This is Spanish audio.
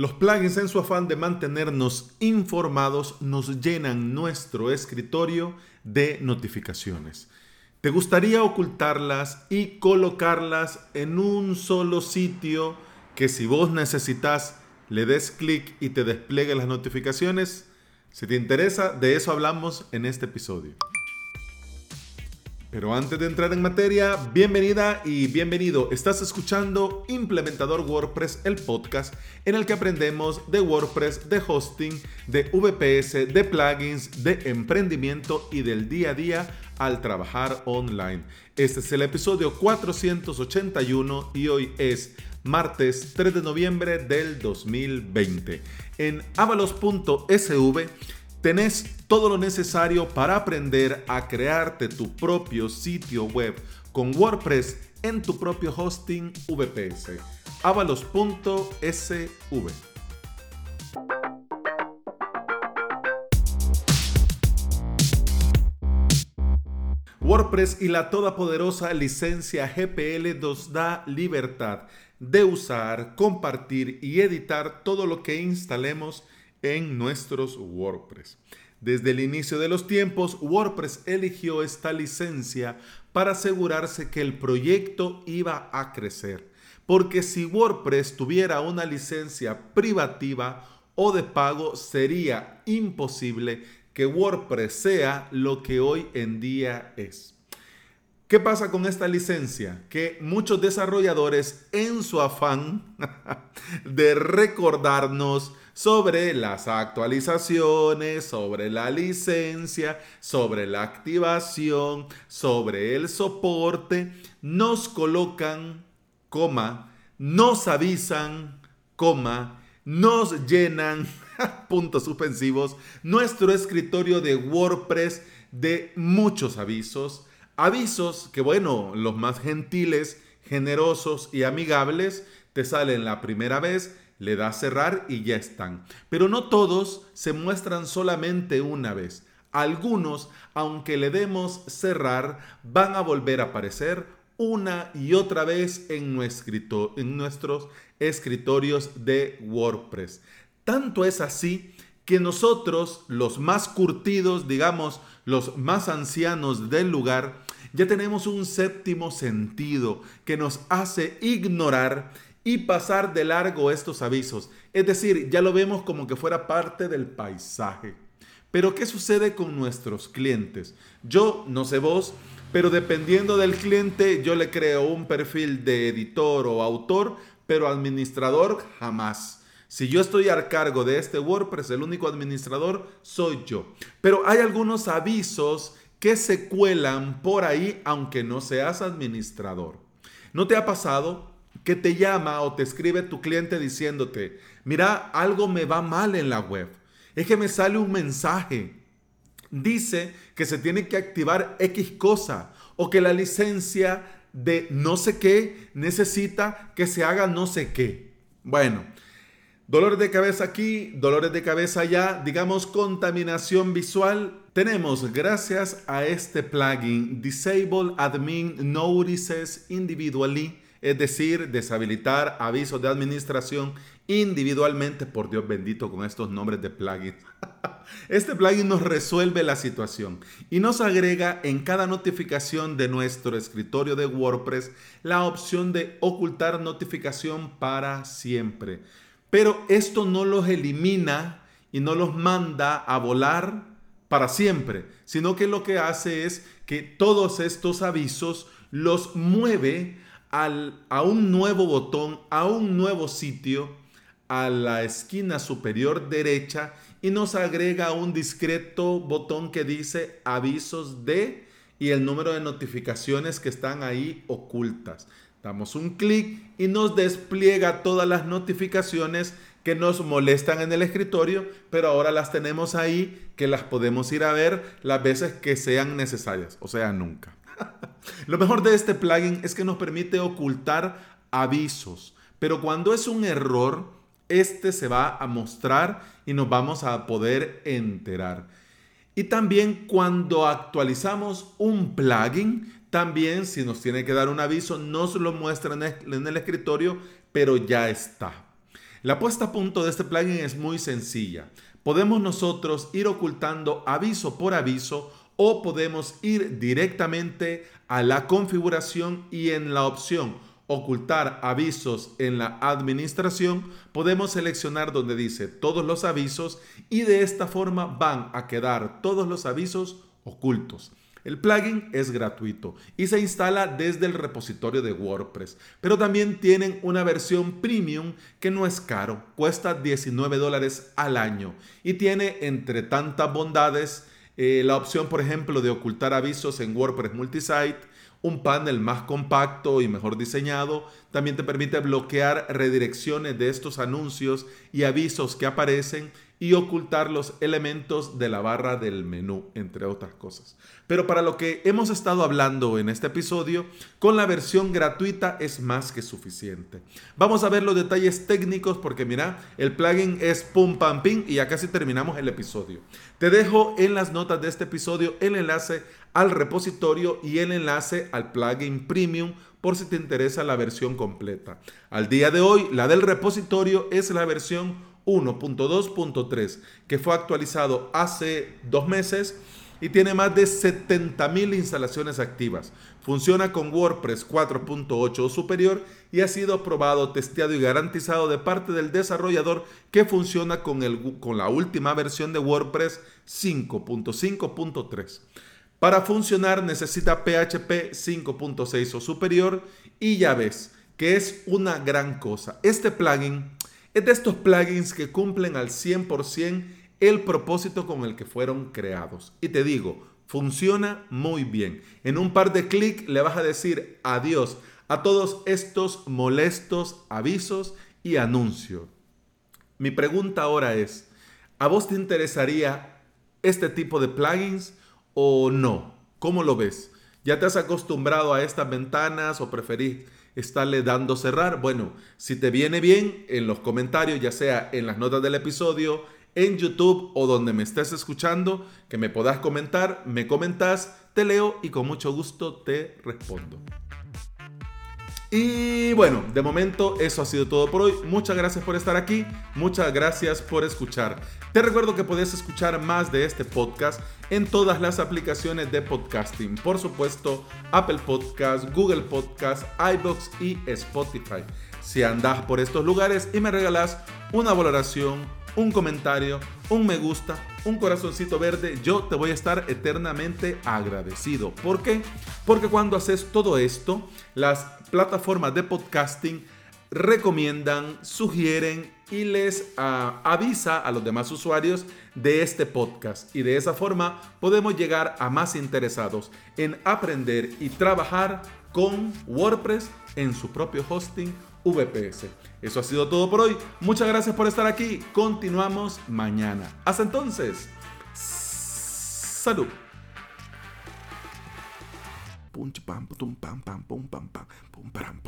Los plugins en su afán de mantenernos informados nos llenan nuestro escritorio de notificaciones. ¿Te gustaría ocultarlas y colocarlas en un solo sitio que si vos necesitas le des clic y te despliegue las notificaciones? Si te interesa, de eso hablamos en este episodio. Pero antes de entrar en materia, bienvenida y bienvenido. Estás escuchando Implementador WordPress, el podcast en el que aprendemos de WordPress, de hosting, de VPS, de plugins, de emprendimiento y del día a día al trabajar online. Este es el episodio 481 y hoy es martes 3 de noviembre del 2020. En avalos.sv tenés todo lo necesario para aprender a crearte tu propio sitio web con WordPress en tu propio hosting VPS. avalos.sv. WordPress y la todopoderosa licencia GPL nos da libertad de usar, compartir y editar todo lo que instalemos en nuestros WordPress. Desde el inicio de los tiempos, WordPress eligió esta licencia para asegurarse que el proyecto iba a crecer. Porque si WordPress tuviera una licencia privativa o de pago, sería imposible que WordPress sea lo que hoy en día es. ¿Qué pasa con esta licencia? Que muchos desarrolladores en su afán de recordarnos sobre las actualizaciones, sobre la licencia, sobre la activación, sobre el soporte, nos colocan, coma, nos avisan, coma, nos llenan, puntos suspensivos, nuestro escritorio de WordPress de muchos avisos Avisos que, bueno, los más gentiles, generosos y amigables te salen la primera vez, le das cerrar y ya están. Pero no todos se muestran solamente una vez. Algunos, aunque le demos cerrar, van a volver a aparecer una y otra vez en, en nuestros escritorios de WordPress. Tanto es así que nosotros, los más curtidos, digamos, los más ancianos del lugar, ya tenemos un séptimo sentido que nos hace ignorar y pasar de largo estos avisos. Es decir, ya lo vemos como que fuera parte del paisaje. Pero ¿qué sucede con nuestros clientes? Yo, no sé vos, pero dependiendo del cliente, yo le creo un perfil de editor o autor, pero administrador jamás. Si yo estoy a cargo de este WordPress, el único administrador soy yo. Pero hay algunos avisos que se cuelan por ahí aunque no seas administrador. ¿No te ha pasado que te llama o te escribe tu cliente diciéndote, mira, algo me va mal en la web? Es que me sale un mensaje. Dice que se tiene que activar X cosa o que la licencia de no sé qué necesita que se haga no sé qué. Bueno, Dolores de cabeza aquí, dolores de cabeza allá, digamos contaminación visual. Tenemos, gracias a este plugin, Disable Admin Notices Individually, es decir, deshabilitar avisos de administración individualmente. Por Dios bendito con estos nombres de plugins. Este plugin nos resuelve la situación y nos agrega en cada notificación de nuestro escritorio de WordPress la opción de ocultar notificación para siempre. Pero esto no los elimina y no los manda a volar para siempre, sino que lo que hace es que todos estos avisos los mueve a un nuevo botón, a un nuevo sitio, a la esquina superior derecha y nos agrega un discreto botón que dice avisos de y el número de notificaciones que están ahí ocultas. Damos un clic y nos despliega todas las notificaciones que nos molestan en el escritorio, pero ahora las tenemos ahí que las podemos ir a ver las veces que sean necesarias, o sea, nunca. Lo mejor de este plugin es que nos permite ocultar avisos, pero cuando es un error, este se va a mostrar y nos vamos a poder enterar. Y también cuando actualizamos un plugin, también, si nos tiene que dar un aviso, nos lo muestra en el escritorio, pero ya está. La puesta a punto de este plugin es muy sencilla. Podemos nosotros ir ocultando aviso por aviso o podemos ir directamente a la configuración y en la opción ocultar avisos en la administración, podemos seleccionar donde dice todos los avisos y de esta forma van a quedar todos los avisos ocultos. El plugin es gratuito y se instala desde el repositorio de WordPress, pero también tienen una versión premium que no es caro, cuesta 19 dólares al año y tiene entre tantas bondades eh, la opción, por ejemplo, de ocultar avisos en WordPress Multisite, un panel más compacto y mejor diseñado. También te permite bloquear redirecciones de estos anuncios y avisos que aparecen y ocultar los elementos de la barra del menú, entre otras cosas. Pero para lo que hemos estado hablando en este episodio, con la versión gratuita es más que suficiente. Vamos a ver los detalles técnicos porque mira, el plugin es pum pam ping y ya casi terminamos el episodio. Te dejo en las notas de este episodio el enlace al repositorio y el enlace al plugin premium por si te interesa la versión completa. Al día de hoy, la del repositorio es la versión 1.2.3 que fue actualizado hace dos meses y tiene más de 70.000 instalaciones activas. Funciona con WordPress 4.8 o superior y ha sido probado, testeado y garantizado de parte del desarrollador que funciona con, el, con la última versión de WordPress 5.5.3. Para funcionar necesita PHP 5.6 o superior y ya ves que es una gran cosa. Este plugin es de estos plugins que cumplen al 100% el propósito con el que fueron creados. Y te digo, funciona muy bien. En un par de clics le vas a decir adiós a todos estos molestos avisos y anuncios. Mi pregunta ahora es, ¿a vos te interesaría este tipo de plugins o no? ¿Cómo lo ves? ¿Ya te has acostumbrado a estas ventanas o preferís estarle dando cerrar? Bueno, si te viene bien, en los comentarios, ya sea en las notas del episodio, en YouTube o donde me estés escuchando, que me puedas comentar, me comentas, te leo y con mucho gusto te respondo. Y bueno, de momento eso ha sido todo por hoy. Muchas gracias por estar aquí, muchas gracias por escuchar. Te recuerdo que puedes escuchar más de este podcast en todas las aplicaciones de podcasting. Por supuesto, Apple Podcast, Google Podcast, iBox y Spotify. Si andas por estos lugares y me regalas una valoración, un comentario, un me gusta, un corazoncito verde, yo te voy a estar eternamente agradecido. ¿Por qué? Porque cuando haces todo esto, las plataformas de podcasting recomiendan, sugieren y les ah, avisa a los demás usuarios de este podcast. Y de esa forma podemos llegar a más interesados en aprender y trabajar con WordPress en su propio hosting VPS. Eso ha sido todo por hoy. Muchas gracias por estar aquí. Continuamos mañana. Hasta entonces. Salud. Pam pum pam pam pum pam pam pum pam